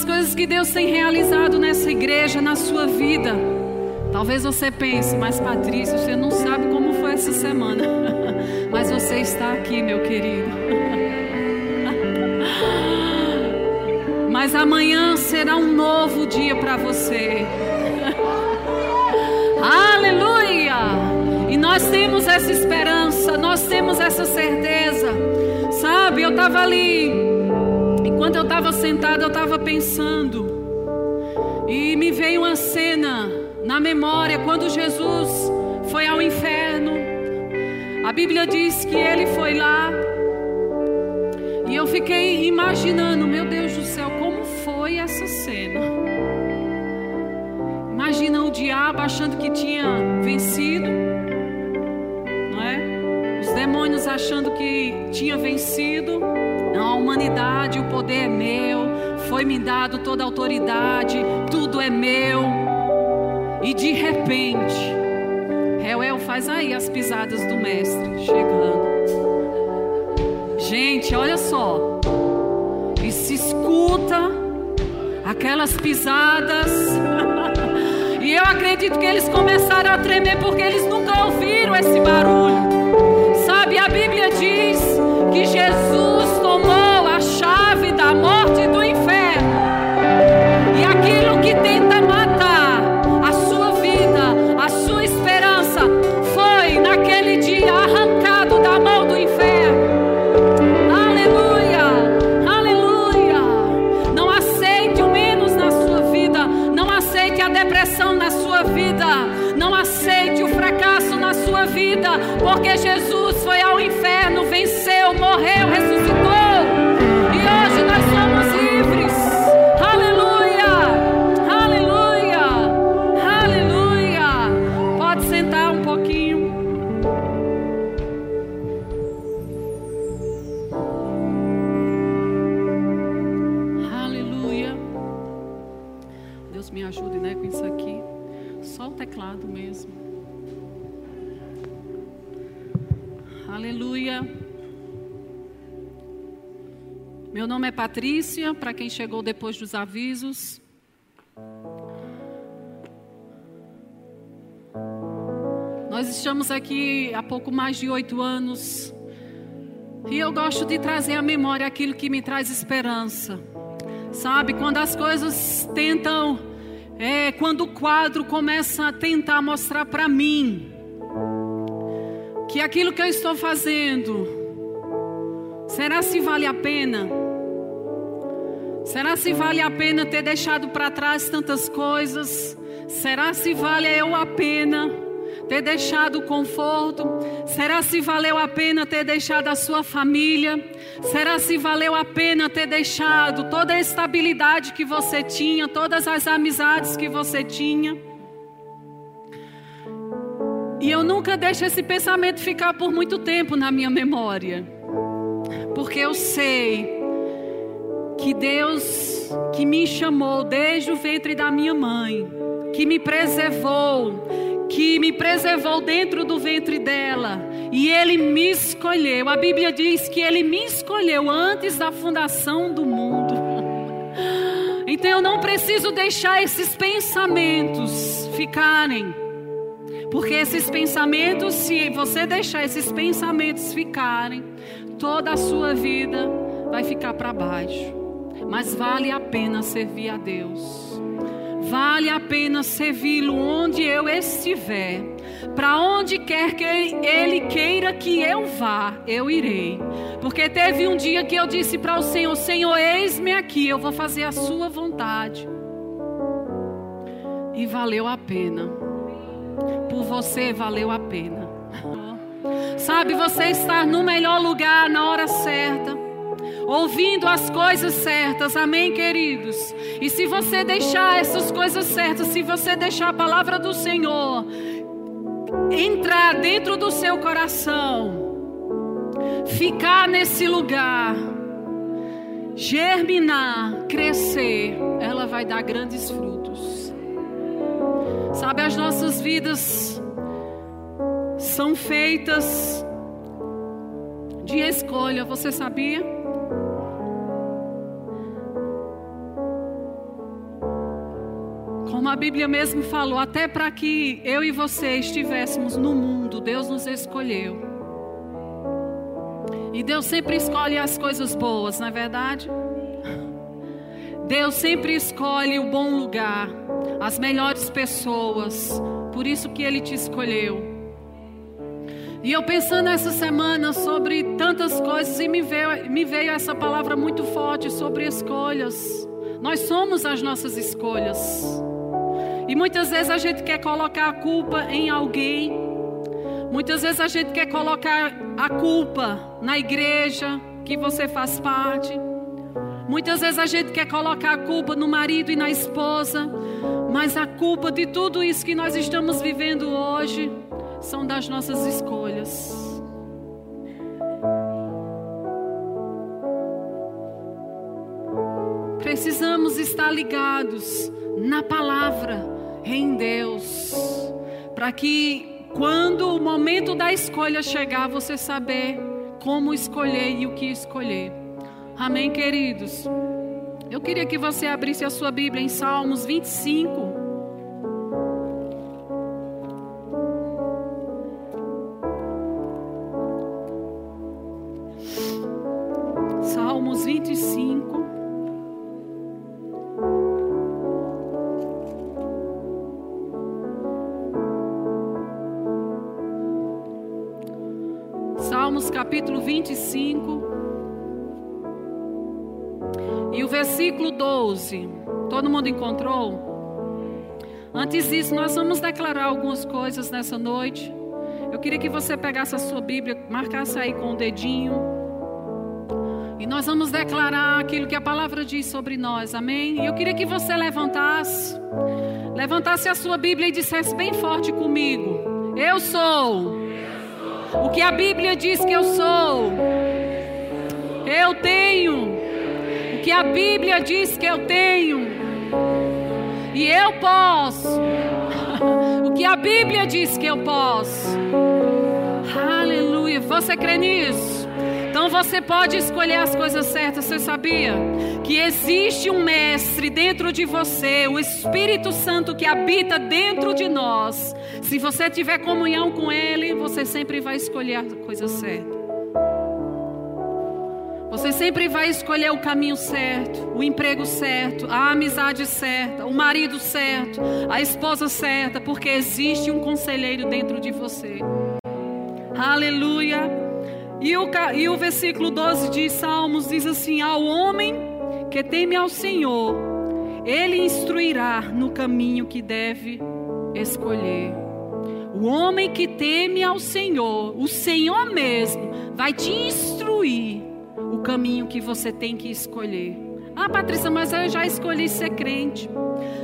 as coisas que Deus tem realizado nessa igreja, na sua vida. Talvez você pense, mas Patrícia, você não sabe como foi essa semana. Mas você está aqui, meu querido. Mas amanhã será um novo dia para você. Aleluia! E nós temos essa esperança, nós temos essa certeza. Sabe, eu estava ali, enquanto eu estava sentada, eu estava pensando. E me veio uma cena na memória quando Jesus foi ao inferno. A Bíblia diz que ele foi lá. E eu fiquei imaginando, meu Deus do céu, como foi essa cena. Imagina o diabo achando que tinha vencido, não é? Os demônios achando que tinha vencido. Humanidade, o poder é meu, foi me dado toda a autoridade, tudo é meu. E de repente, Reuel faz aí as pisadas do mestre chegando. Gente, olha só. E se escuta aquelas pisadas. e eu acredito que eles começaram a tremer porque eles nunca ouviram esse barulho. Sabe, a Bíblia diz que Jesus chave da morte do é Patrícia, para quem chegou depois dos avisos. Nós estamos aqui há pouco mais de oito anos. E eu gosto de trazer à memória aquilo que me traz esperança. Sabe, quando as coisas tentam, é, quando o quadro começa a tentar mostrar para mim que aquilo que eu estou fazendo, será se vale a pena? Será se vale a pena ter deixado para trás tantas coisas? Será se valeu a pena ter deixado o conforto? Será se valeu a pena ter deixado a sua família? Será se valeu a pena ter deixado toda a estabilidade que você tinha, todas as amizades que você tinha? E eu nunca deixo esse pensamento ficar por muito tempo na minha memória. Porque eu sei que Deus que me chamou desde o ventre da minha mãe, que me preservou, que me preservou dentro do ventre dela, e ele me escolheu. A Bíblia diz que ele me escolheu antes da fundação do mundo. Então eu não preciso deixar esses pensamentos ficarem porque esses pensamentos, se você deixar esses pensamentos ficarem, toda a sua vida vai ficar para baixo. Mas vale a pena servir a Deus. Vale a pena servi-lo onde eu estiver. Para onde quer que Ele queira que eu vá, eu irei. Porque teve um dia que eu disse para o Senhor: Senhor, eis-me aqui, eu vou fazer a Sua vontade. E valeu a pena por você valeu a pena. Sabe, você estar no melhor lugar na hora certa, ouvindo as coisas certas, amém, queridos? E se você deixar essas coisas certas, se você deixar a palavra do Senhor entrar dentro do seu coração, ficar nesse lugar, germinar, crescer, ela vai dar grandes frutos. Sabe, as nossas vidas são feitas de escolha, você sabia? A Bíblia mesmo falou, até para que eu e você estivéssemos no mundo, Deus nos escolheu. E Deus sempre escolhe as coisas boas, não é verdade? Deus sempre escolhe o bom lugar, as melhores pessoas. Por isso que Ele te escolheu. E eu pensando essa semana sobre tantas coisas e me veio, me veio essa palavra muito forte sobre escolhas. Nós somos as nossas escolhas. E muitas vezes a gente quer colocar a culpa em alguém. Muitas vezes a gente quer colocar a culpa na igreja que você faz parte. Muitas vezes a gente quer colocar a culpa no marido e na esposa. Mas a culpa de tudo isso que nós estamos vivendo hoje são das nossas escolhas. Precisamos estar ligados na palavra, em Deus, para que quando o momento da escolha chegar, você saber como escolher e o que escolher. Amém, queridos? Eu queria que você abrisse a sua Bíblia em Salmos 25. E o versículo 12. Todo mundo encontrou? Antes disso, nós vamos declarar algumas coisas nessa noite. Eu queria que você pegasse a sua Bíblia, marcasse aí com o dedinho. E nós vamos declarar aquilo que a palavra diz sobre nós, amém? E eu queria que você levantasse, levantasse a sua Bíblia e dissesse bem forte comigo: Eu sou o que a Bíblia diz que eu sou. Eu tenho. Que a Bíblia diz que eu tenho. E eu posso. o que a Bíblia diz que eu posso. Aleluia. Você crê nisso? Então você pode escolher as coisas certas. Você sabia que existe um mestre dentro de você, o Espírito Santo que habita dentro de nós. Se você tiver comunhão com ele, você sempre vai escolher a coisa certa. Você sempre vai escolher o caminho certo, o emprego certo, a amizade certa, o marido certo, a esposa certa, porque existe um conselheiro dentro de você. Aleluia. E o, e o versículo 12 de Salmos diz assim: Ao homem que teme ao Senhor, ele instruirá no caminho que deve escolher. O homem que teme ao Senhor, o Senhor mesmo, vai te instruir caminho que você tem que escolher. Ah, Patrícia, mas eu já escolhi ser crente,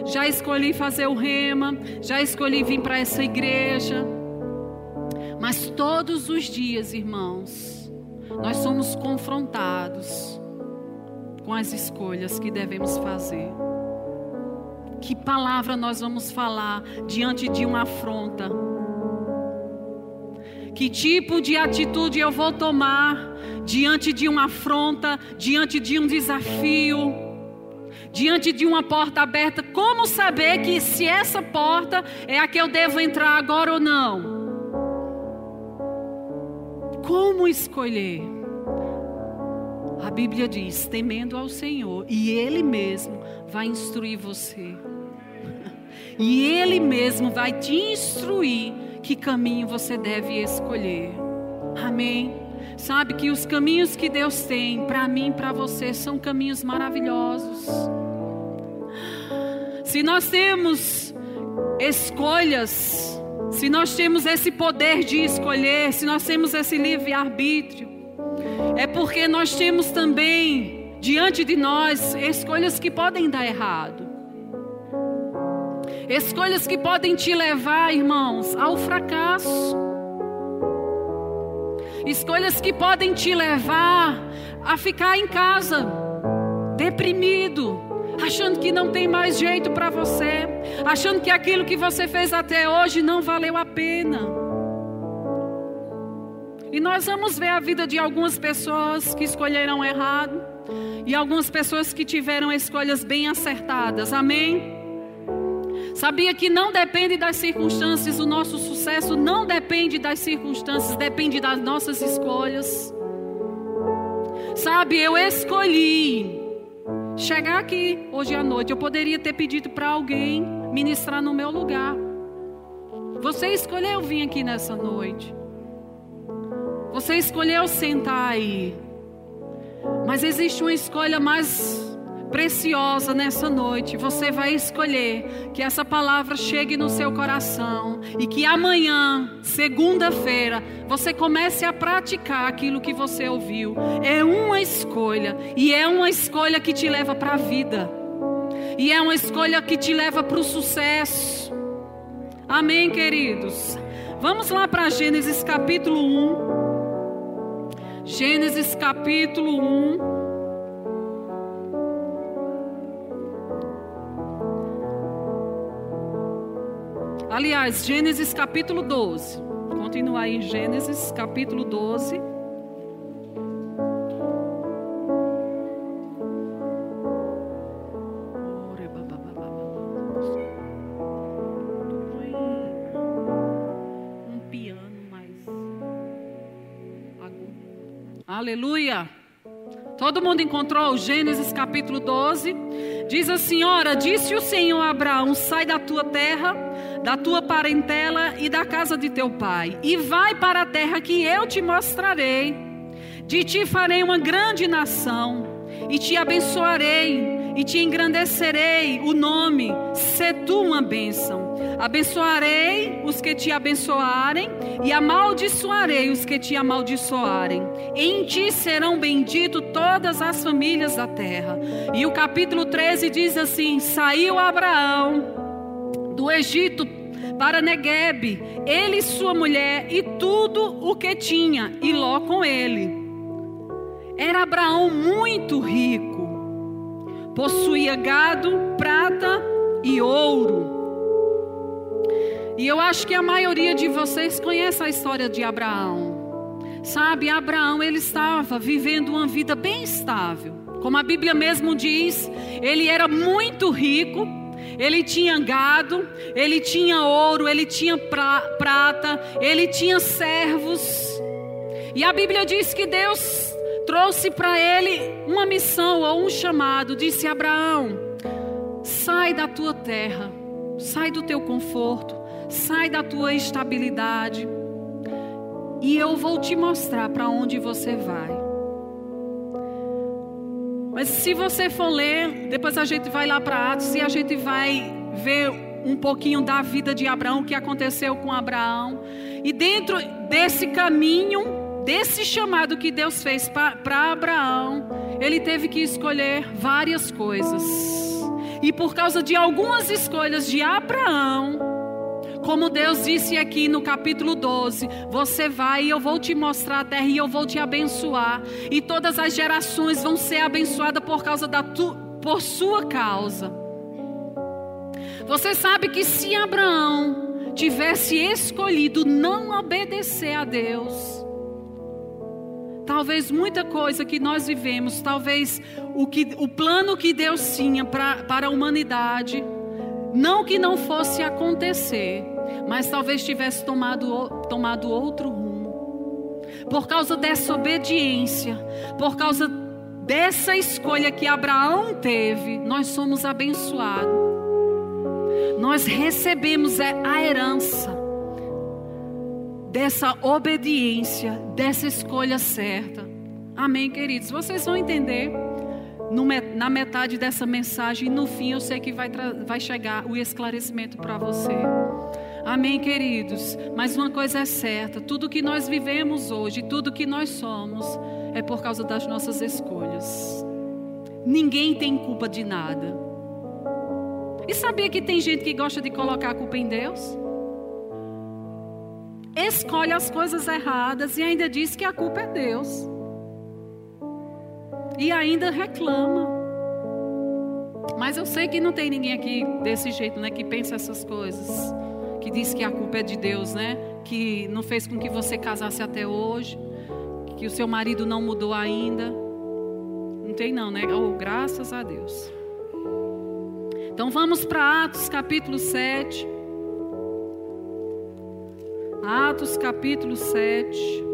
já escolhi fazer o rema, já escolhi vir para essa igreja. Mas todos os dias, irmãos, nós somos confrontados com as escolhas que devemos fazer. Que palavra nós vamos falar diante de uma afronta? Que tipo de atitude eu vou tomar diante de uma afronta, diante de um desafio, diante de uma porta aberta? Como saber que se essa porta é a que eu devo entrar agora ou não? Como escolher? A Bíblia diz: temendo ao Senhor, e Ele mesmo vai instruir você. E Ele mesmo vai te instruir que caminho você deve escolher. Amém. Sabe que os caminhos que Deus tem para mim para você são caminhos maravilhosos. Se nós temos escolhas se nós temos esse poder de escolher, se nós temos esse livre-arbítrio, é porque nós temos também diante de nós escolhas que podem dar errado. Escolhas que podem te levar, irmãos, ao fracasso. Escolhas que podem te levar a ficar em casa, deprimido, achando que não tem mais jeito para você, achando que aquilo que você fez até hoje não valeu a pena. E nós vamos ver a vida de algumas pessoas que escolheram errado e algumas pessoas que tiveram escolhas bem acertadas. Amém? Sabia que não depende das circunstâncias, o nosso sucesso não depende das circunstâncias, depende das nossas escolhas. Sabe, eu escolhi chegar aqui hoje à noite. Eu poderia ter pedido para alguém ministrar no meu lugar. Você escolheu vir aqui nessa noite. Você escolheu sentar aí. Mas existe uma escolha mais preciosa nessa noite, você vai escolher que essa palavra chegue no seu coração e que amanhã, segunda-feira, você comece a praticar aquilo que você ouviu. É uma escolha e é uma escolha que te leva para a vida. E é uma escolha que te leva para o sucesso. Amém, queridos. Vamos lá para Gênesis capítulo 1. Gênesis capítulo 1. Aliás, Gênesis capítulo 12. Continua aí, Gênesis capítulo 12. Um piano Aleluia. Todo mundo encontrou Gênesis capítulo 12? Diz a senhora: Disse o Senhor a Abraão: Sai da tua terra da tua parentela e da casa de teu pai, e vai para a terra que eu te mostrarei. De ti farei uma grande nação, e te abençoarei, e te engrandecerei o nome, se tu uma bênção. Abençoarei os que te abençoarem, e amaldiçoarei os que te amaldiçoarem. Em ti serão benditos todas as famílias da terra. E o capítulo 13 diz assim: Saiu Abraão do Egito para Negueb, ele e sua mulher e tudo o que tinha, e Ló com ele. Era Abraão muito rico, possuía gado, prata e ouro. E eu acho que a maioria de vocês conhece a história de Abraão. Sabe, Abraão ele estava vivendo uma vida bem estável. Como a Bíblia mesmo diz, ele era muito rico, ele tinha gado, ele tinha ouro, ele tinha pra, prata, ele tinha servos. E a Bíblia diz que Deus trouxe para ele uma missão ou um chamado. Disse: Abraão, sai da tua terra, sai do teu conforto, sai da tua estabilidade, e eu vou te mostrar para onde você vai. Mas se você for ler, depois a gente vai lá para Atos e a gente vai ver um pouquinho da vida de Abraão, o que aconteceu com Abraão. E dentro desse caminho, desse chamado que Deus fez para Abraão, ele teve que escolher várias coisas. E por causa de algumas escolhas de Abraão, como Deus disse aqui no capítulo 12: Você vai e eu vou te mostrar a terra e eu vou te abençoar. E todas as gerações vão ser abençoadas por causa da tu, por sua causa. Você sabe que se Abraão tivesse escolhido não obedecer a Deus, talvez muita coisa que nós vivemos, talvez o, que, o plano que Deus tinha pra, para a humanidade, não que não fosse acontecer, mas talvez tivesse tomado, tomado outro rumo. Por causa dessa obediência, por causa dessa escolha que Abraão teve, nós somos abençoados. Nós recebemos a herança dessa obediência, dessa escolha certa. Amém, queridos? Vocês vão entender na metade dessa mensagem, no fim eu sei que vai, vai chegar o esclarecimento para você. Amém, queridos? Mas uma coisa é certa: tudo que nós vivemos hoje, tudo que nós somos, é por causa das nossas escolhas. Ninguém tem culpa de nada. E sabia que tem gente que gosta de colocar a culpa em Deus? escolhe as coisas erradas e ainda diz que a culpa é Deus. E ainda reclama. Mas eu sei que não tem ninguém aqui desse jeito, né, que pensa essas coisas, que diz que a culpa é de Deus, né? Que não fez com que você casasse até hoje, que o seu marido não mudou ainda. Não tem não, né? Oh, graças a Deus. Então vamos para Atos capítulo 7. Atos capítulo 7.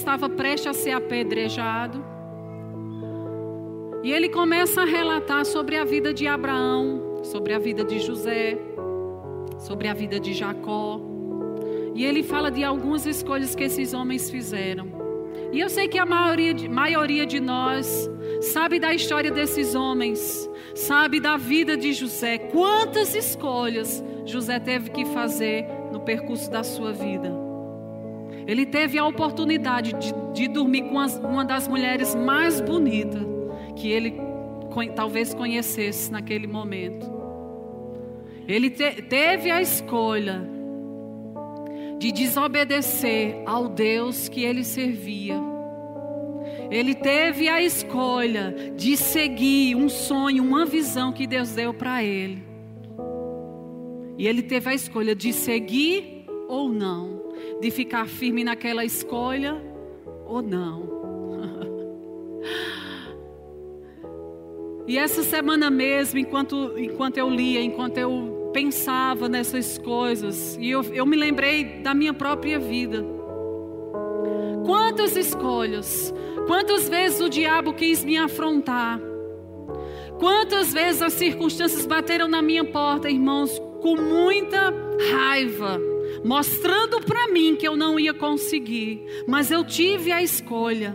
Estava prestes a ser apedrejado. E ele começa a relatar sobre a vida de Abraão, sobre a vida de José, sobre a vida de Jacó. E ele fala de algumas escolhas que esses homens fizeram. E eu sei que a maioria maioria de nós sabe da história desses homens, sabe da vida de José. Quantas escolhas José teve que fazer no percurso da sua vida. Ele teve a oportunidade de, de dormir com as, uma das mulheres mais bonitas que ele talvez conhecesse naquele momento. Ele te, teve a escolha de desobedecer ao Deus que ele servia. Ele teve a escolha de seguir um sonho, uma visão que Deus deu para ele. E ele teve a escolha de seguir ou não, de ficar firme naquela escolha ou não. E essa semana mesmo, enquanto, enquanto eu lia, enquanto eu pensava nessas coisas, e eu, eu me lembrei da minha própria vida. Quantas escolhas, quantas vezes o diabo quis me afrontar, quantas vezes as circunstâncias bateram na minha porta, irmãos, com muita raiva, mostrando para mim que eu não ia conseguir, mas eu tive a escolha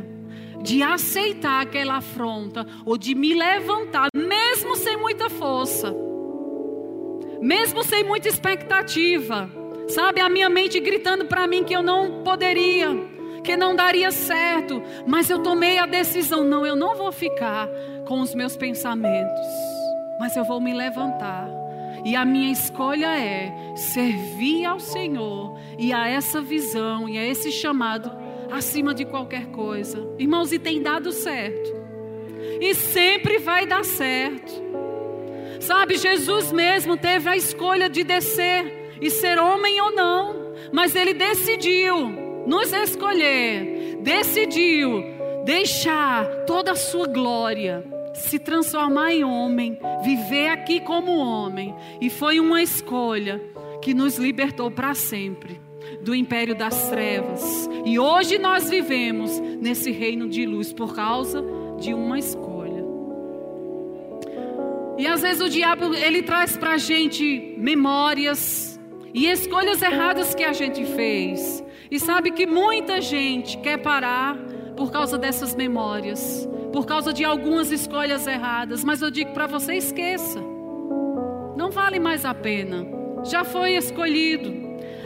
de aceitar aquela afronta ou de me levantar, mesmo sem muita força, mesmo sem muita expectativa, sabe? A minha mente gritando para mim que eu não poderia, que não daria certo, mas eu tomei a decisão: não, eu não vou ficar com os meus pensamentos, mas eu vou me levantar. E a minha escolha é servir ao Senhor e a essa visão e a esse chamado acima de qualquer coisa. Irmãos, e tem dado certo. E sempre vai dar certo. Sabe, Jesus mesmo teve a escolha de descer e ser homem ou não, mas ele decidiu nos escolher, decidiu deixar toda a sua glória, se transformar em homem, viver aqui como homem, e foi uma escolha que nos libertou para sempre do império das trevas. E hoje nós vivemos nesse reino de luz por causa de uma escolha. E às vezes o diabo ele traz para a gente memórias e escolhas erradas que a gente fez. E sabe que muita gente quer parar por causa dessas memórias, por causa de algumas escolhas erradas. Mas eu digo para você: esqueça, não vale mais a pena. Já foi escolhido.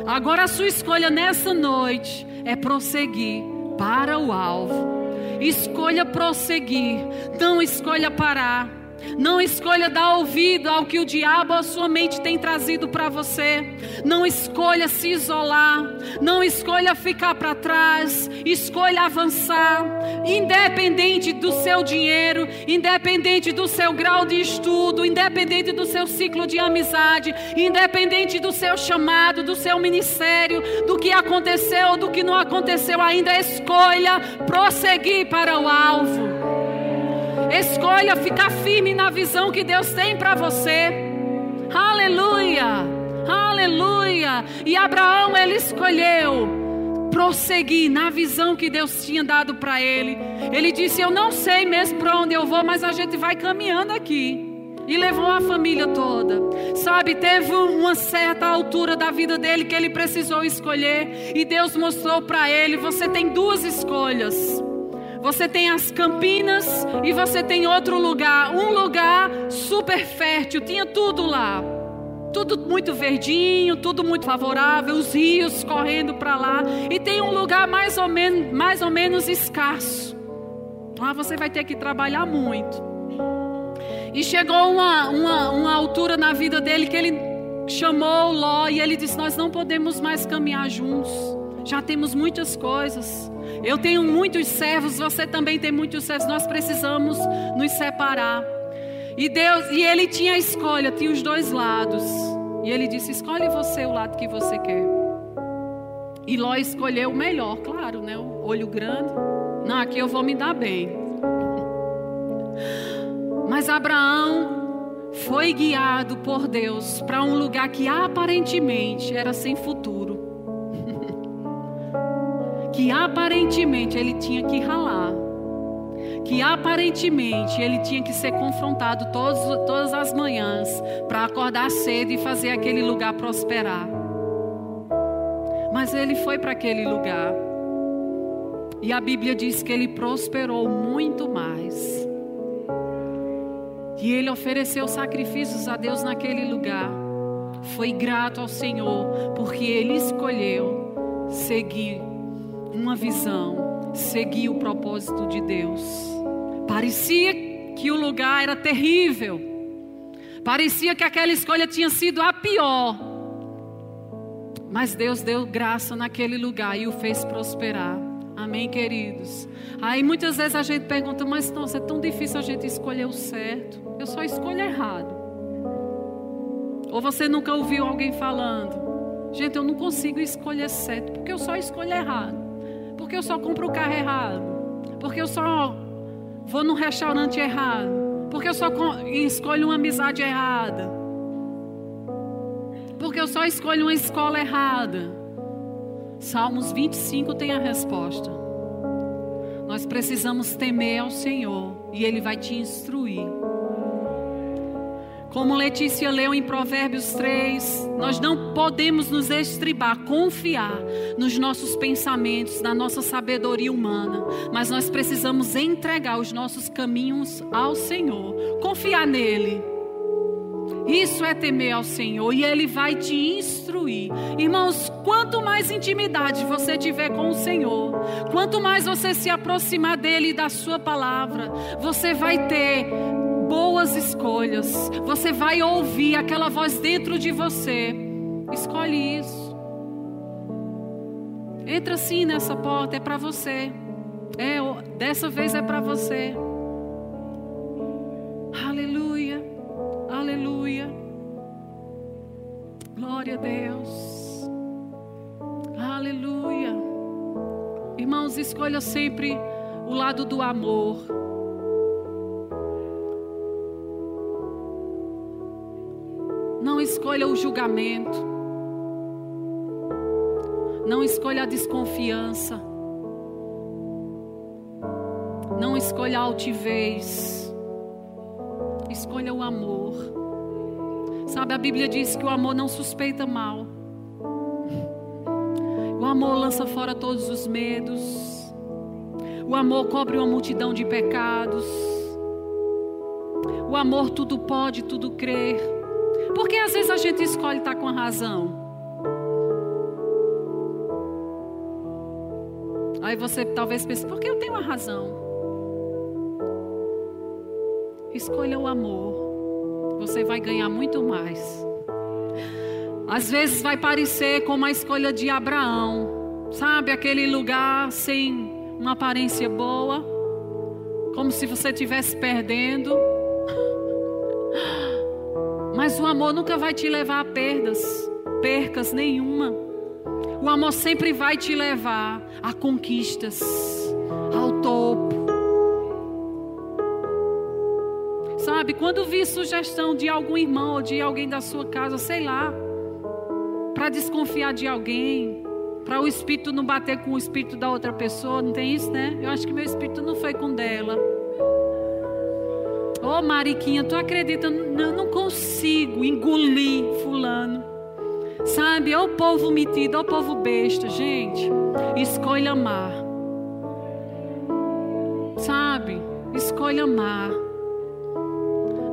Agora a sua escolha nessa noite é prosseguir para o alvo. Escolha prosseguir, não escolha parar. Não escolha dar ouvido ao que o diabo a sua mente tem trazido para você. Não escolha se isolar. Não escolha ficar para trás. Escolha avançar. Independente do seu dinheiro, independente do seu grau de estudo, independente do seu ciclo de amizade, independente do seu chamado, do seu ministério, do que aconteceu ou do que não aconteceu ainda, escolha prosseguir para o alvo. Escolha ficar firme na visão que Deus tem para você. Aleluia! Aleluia! E Abraão ele escolheu prosseguir na visão que Deus tinha dado para ele. Ele disse: Eu não sei mesmo para onde eu vou, mas a gente vai caminhando aqui. E levou a família toda. Sabe, teve uma certa altura da vida dele que ele precisou escolher. E Deus mostrou para ele: Você tem duas escolhas. Você tem as Campinas e você tem outro lugar, um lugar super fértil, tinha tudo lá. Tudo muito verdinho, tudo muito favorável, os rios correndo para lá. E tem um lugar mais ou, menos, mais ou menos escasso. Lá você vai ter que trabalhar muito. E chegou uma, uma, uma altura na vida dele que ele chamou Ló e ele disse: Nós não podemos mais caminhar juntos. Já temos muitas coisas. Eu tenho muitos servos, você também tem muitos servos. Nós precisamos nos separar. E Deus, e ele tinha a escolha, tinha os dois lados. E ele disse: Escolhe você o lado que você quer. E Ló escolheu o melhor, claro, né? O olho grande. Não, aqui eu vou me dar bem. Mas Abraão foi guiado por Deus para um lugar que aparentemente era sem futuro. Que aparentemente ele tinha que ralar. Que aparentemente ele tinha que ser confrontado todos, todas as manhãs para acordar cedo e fazer aquele lugar prosperar. Mas ele foi para aquele lugar. E a Bíblia diz que ele prosperou muito mais. E ele ofereceu sacrifícios a Deus naquele lugar. Foi grato ao Senhor, porque ele escolheu seguir uma visão, seguir o propósito de Deus. Parecia que o lugar era terrível. Parecia que aquela escolha tinha sido a pior. Mas Deus deu graça naquele lugar e o fez prosperar. Amém, queridos? Aí muitas vezes a gente pergunta, mas nossa, é tão difícil a gente escolher o certo. Eu só escolho errado. Ou você nunca ouviu alguém falando, gente, eu não consigo escolher certo, porque eu só escolho errado. Porque eu só compro o carro errado. Porque eu só vou num restaurante errado. Porque eu só escolho uma amizade errada. Porque eu só escolho uma escola errada. Salmos 25 tem a resposta. Nós precisamos temer ao Senhor e Ele vai te instruir. Como Letícia leu em Provérbios 3, nós não podemos nos estribar, confiar nos nossos pensamentos, na nossa sabedoria humana, mas nós precisamos entregar os nossos caminhos ao Senhor, confiar nele. Isso é temer ao Senhor e Ele vai te instruir. Irmãos, quanto mais intimidade você tiver com o Senhor, quanto mais você se aproximar dEle e da Sua palavra, você vai ter boas escolhas. Você vai ouvir aquela voz dentro de você. Escolhe isso. Entra sim nessa porta, é para você. É, dessa vez é para você. Aleluia. Aleluia. Glória a Deus. Aleluia. Irmãos, escolha sempre o lado do amor. Não escolha o julgamento. Não escolha a desconfiança. Não escolha a altivez escolha o amor. Sabe, a Bíblia diz que o amor não suspeita mal. O amor lança fora todos os medos. O amor cobre uma multidão de pecados. O amor tudo pode, tudo crer. Gente escolhe estar com a razão. Aí você talvez pense, por que eu tenho a razão? Escolha o amor. Você vai ganhar muito mais. Às vezes vai parecer como a escolha de Abraão. Sabe, aquele lugar sem uma aparência boa, como se você estivesse perdendo. Mas o amor nunca vai te levar a perdas, percas nenhuma. O amor sempre vai te levar a conquistas, ao topo. Sabe, quando vi sugestão de algum irmão ou de alguém da sua casa, sei lá, para desconfiar de alguém, para o espírito não bater com o espírito da outra pessoa, não tem isso, né? Eu acho que meu espírito não foi com dela. Ô oh, Mariquinha, tu acredita? Eu não consigo engolir fulano. Sabe, ô povo metido, ô povo besta, gente. Escolha amar. Escolha amar.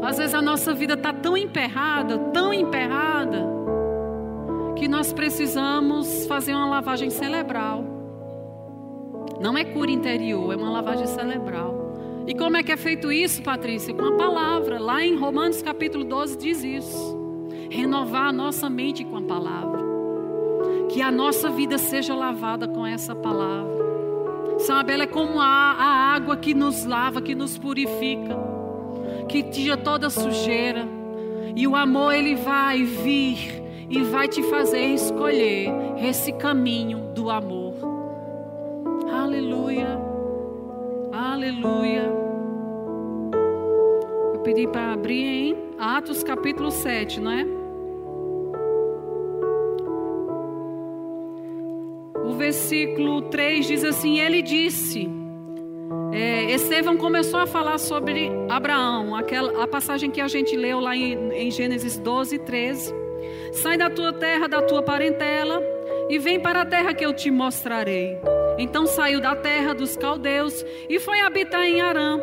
Às vezes a nossa vida está tão emperrada, tão emperrada, que nós precisamos fazer uma lavagem cerebral. Não é cura interior, é uma lavagem cerebral. E como é que é feito isso, Patrícia? Com a palavra. Lá em Romanos capítulo 12 diz isso. Renovar a nossa mente com a palavra. Que a nossa vida seja lavada com essa palavra. Sabe, ela é como a, a água que nos lava, que nos purifica, que tira toda sujeira. E o amor, ele vai vir e vai te fazer escolher esse caminho do amor. Aleluia. Aleluia. Eu pedi para abrir em Atos capítulo 7, não é? O versículo 3 diz assim: Ele disse. É, Estevão começou a falar sobre Abraão, aquela, a passagem que a gente leu lá em, em Gênesis 12, 13. Sai da tua terra, da tua parentela, e vem para a terra que eu te mostrarei. Então saiu da terra dos caldeus e foi habitar em Arã.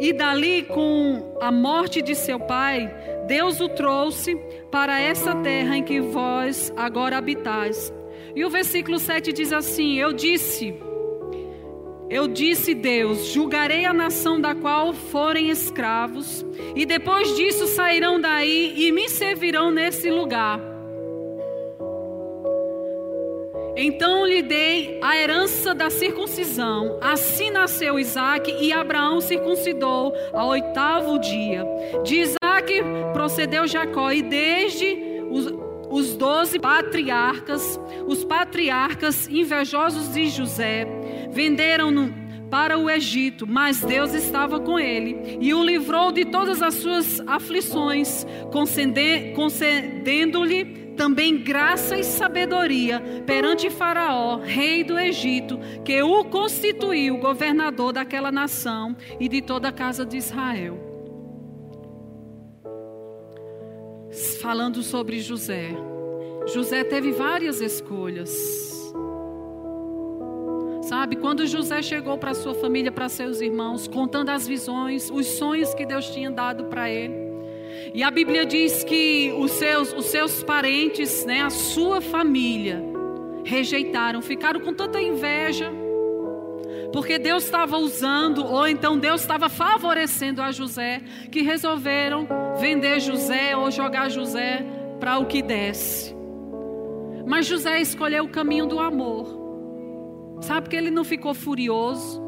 E dali, com a morte de seu pai, Deus o trouxe para essa terra em que vós agora habitais. E o versículo 7 diz assim: Eu disse, eu disse Deus: julgarei a nação da qual forem escravos, e depois disso sairão daí e me servirão nesse lugar. Então lhe dei a herança da circuncisão. Assim nasceu Isaac e Abraão circuncidou ao oitavo dia. De Isaac procedeu Jacó, e desde os, os doze patriarcas, os patriarcas invejosos de José, venderam-no para o Egito, mas Deus estava com ele e o livrou de todas as suas aflições, concedendo-lhe também graça e sabedoria perante Faraó, rei do Egito, que o constituiu governador daquela nação e de toda a casa de Israel. Falando sobre José. José teve várias escolhas. Sabe, quando José chegou para sua família, para seus irmãos, contando as visões, os sonhos que Deus tinha dado para ele, e a Bíblia diz que os seus, os seus parentes, né, a sua família, rejeitaram, ficaram com tanta inveja, porque Deus estava usando, ou então Deus estava favorecendo a José, que resolveram vender José ou jogar José para o que desse. Mas José escolheu o caminho do amor. Sabe que ele não ficou furioso,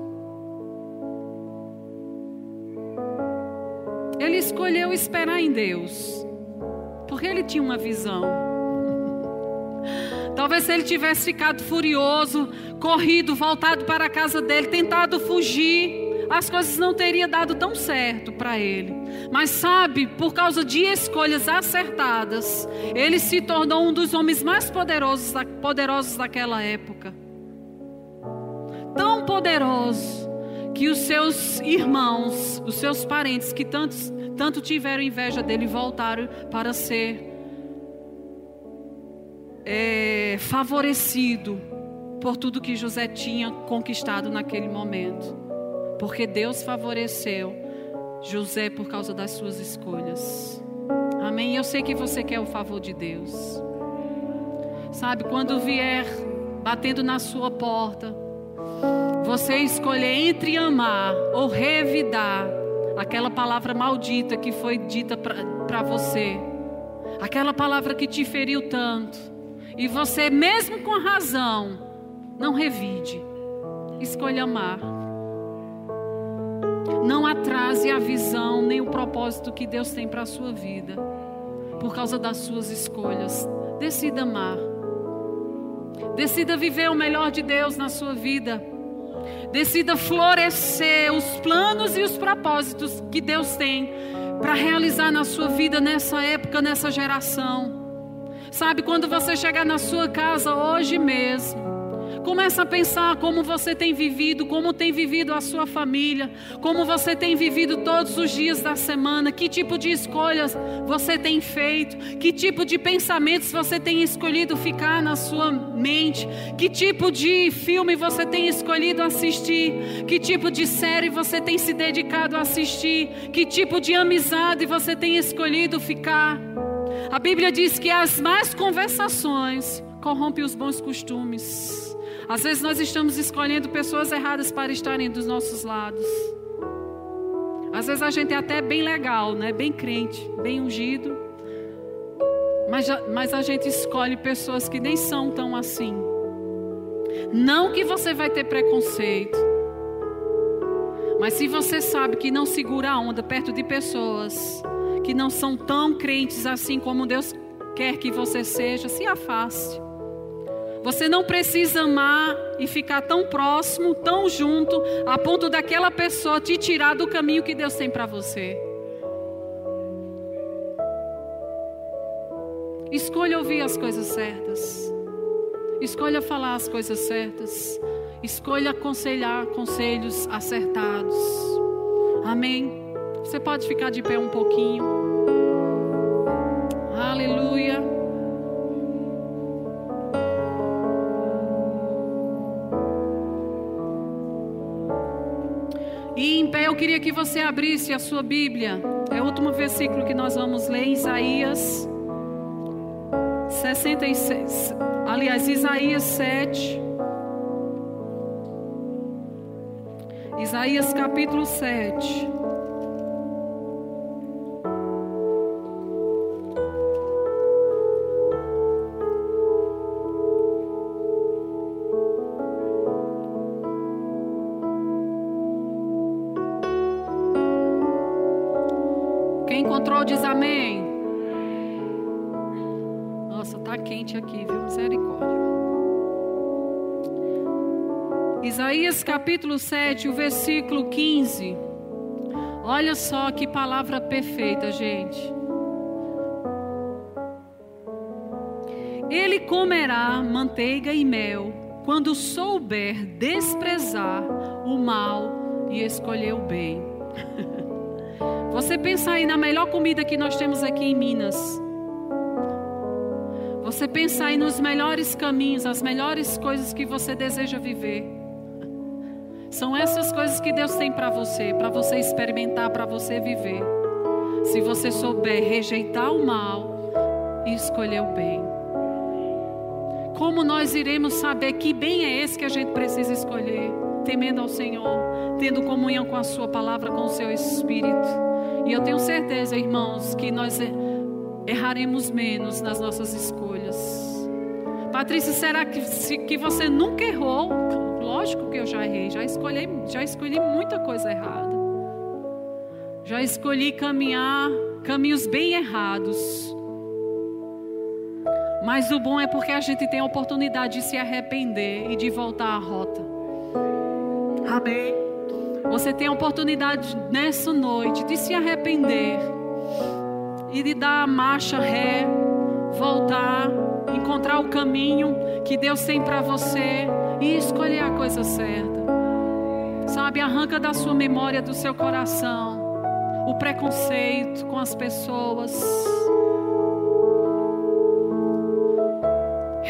Ele escolheu esperar em Deus, porque ele tinha uma visão. Talvez se ele tivesse ficado furioso, corrido, voltado para a casa dele, tentado fugir, as coisas não teriam dado tão certo para ele. Mas sabe, por causa de escolhas acertadas, ele se tornou um dos homens mais poderosos, poderosos daquela época. Tão poderoso que os seus irmãos, os seus parentes que tantos, tanto tiveram inveja dele, voltaram para ser é, favorecido por tudo que José tinha conquistado naquele momento. Porque Deus favoreceu José por causa das suas escolhas. Amém? Eu sei que você quer o favor de Deus. Sabe, quando vier batendo na sua porta, você escolher entre amar ou revidar aquela palavra maldita que foi dita para você, aquela palavra que te feriu tanto, e você, mesmo com razão, não revide, escolha amar. Não atrase a visão nem o propósito que Deus tem para a sua vida, por causa das suas escolhas. Decida amar. Decida viver o melhor de Deus na sua vida. Decida florescer os planos e os propósitos que Deus tem para realizar na sua vida nessa época, nessa geração. Sabe, quando você chegar na sua casa hoje mesmo, Começa a pensar como você tem vivido, como tem vivido a sua família, como você tem vivido todos os dias da semana, que tipo de escolhas você tem feito, que tipo de pensamentos você tem escolhido ficar na sua mente, que tipo de filme você tem escolhido assistir, que tipo de série você tem se dedicado a assistir, que tipo de amizade você tem escolhido ficar. A Bíblia diz que as más conversações corrompem os bons costumes. Às vezes nós estamos escolhendo pessoas erradas para estarem dos nossos lados. Às vezes a gente é até bem legal, né? bem crente, bem ungido. Mas, mas a gente escolhe pessoas que nem são tão assim. Não que você vai ter preconceito. Mas se você sabe que não segura a onda perto de pessoas que não são tão crentes assim como Deus quer que você seja, se afaste. Você não precisa amar e ficar tão próximo, tão junto, a ponto daquela pessoa te tirar do caminho que Deus tem para você. Escolha ouvir as coisas certas. Escolha falar as coisas certas. Escolha aconselhar conselhos acertados. Amém. Você pode ficar de pé um pouquinho. Eu queria que você abrisse a sua Bíblia. É o último versículo que nós vamos ler, Isaías 66. Aliás, Isaías 7. Isaías capítulo 7. Capítulo 7, o versículo 15. Olha só que palavra perfeita, gente. Ele comerá manteiga e mel quando souber desprezar o mal e escolher o bem. Você pensa aí na melhor comida que nós temos aqui em Minas. Você pensa aí nos melhores caminhos, as melhores coisas que você deseja viver. São essas coisas que Deus tem para você, para você experimentar, para você viver. Se você souber rejeitar o mal e escolher o bem. Como nós iremos saber que bem é esse que a gente precisa escolher? Temendo ao Senhor, tendo comunhão com a Sua palavra, com o Seu Espírito. E eu tenho certeza, irmãos, que nós erraremos menos nas nossas escolhas. Patrícia, será que, que você nunca errou? Lógico eu já errei, já escolhi, já escolhi muita coisa errada. Já escolhi caminhar caminhos bem errados. Mas o bom é porque a gente tem a oportunidade de se arrepender e de voltar à rota. Amém. Você tem a oportunidade nessa noite de se arrepender e de dar a marcha ré, voltar, encontrar o caminho que Deus tem para você e escolher a coisa certa. Sabe, arranca da sua memória, do seu coração, o preconceito com as pessoas.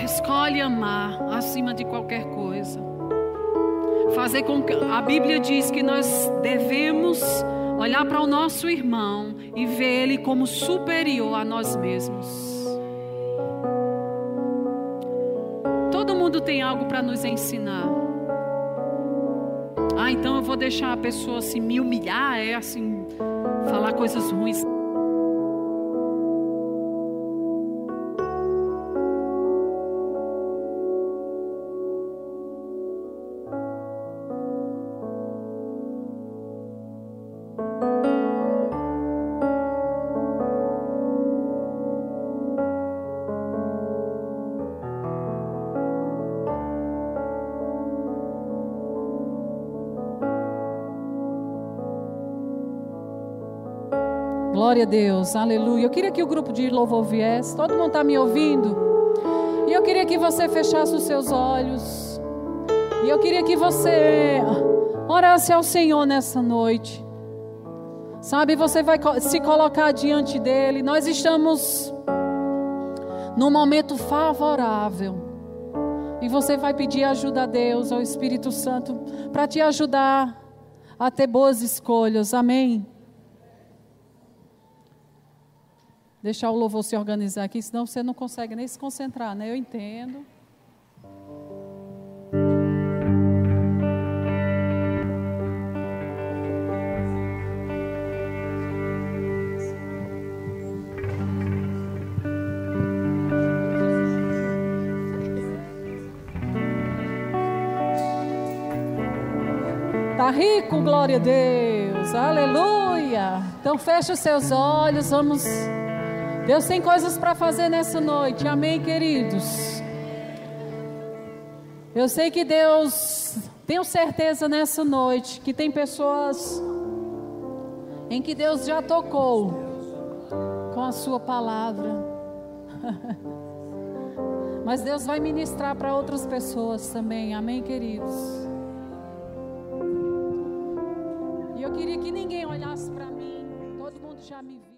Escolhe amar acima de qualquer coisa. Fazer com que a Bíblia diz que nós devemos olhar para o nosso irmão e ver ele como superior a nós mesmos. Mundo tem algo para nos ensinar. Ah, então eu vou deixar a pessoa assim me humilhar, é assim, falar coisas ruins. Glória a Deus, aleluia. Eu queria que o grupo de louvor viesse. Todo mundo está me ouvindo? E eu queria que você fechasse os seus olhos. E eu queria que você orasse ao Senhor nessa noite. Sabe, você vai se colocar diante dele. Nós estamos num momento favorável. E você vai pedir ajuda a Deus, ao Espírito Santo, para te ajudar a ter boas escolhas. Amém. Deixar o louvor se organizar aqui, senão você não consegue nem se concentrar, né? Eu entendo. Está rico, glória a Deus, aleluia. Então feche os seus olhos, vamos. Deus tem coisas para fazer nessa noite, amém, queridos? Eu sei que Deus, tenho certeza nessa noite, que tem pessoas em que Deus já tocou com a Sua palavra. Mas Deus vai ministrar para outras pessoas também, amém, queridos? E eu queria que ninguém olhasse para mim, todo mundo já me viu.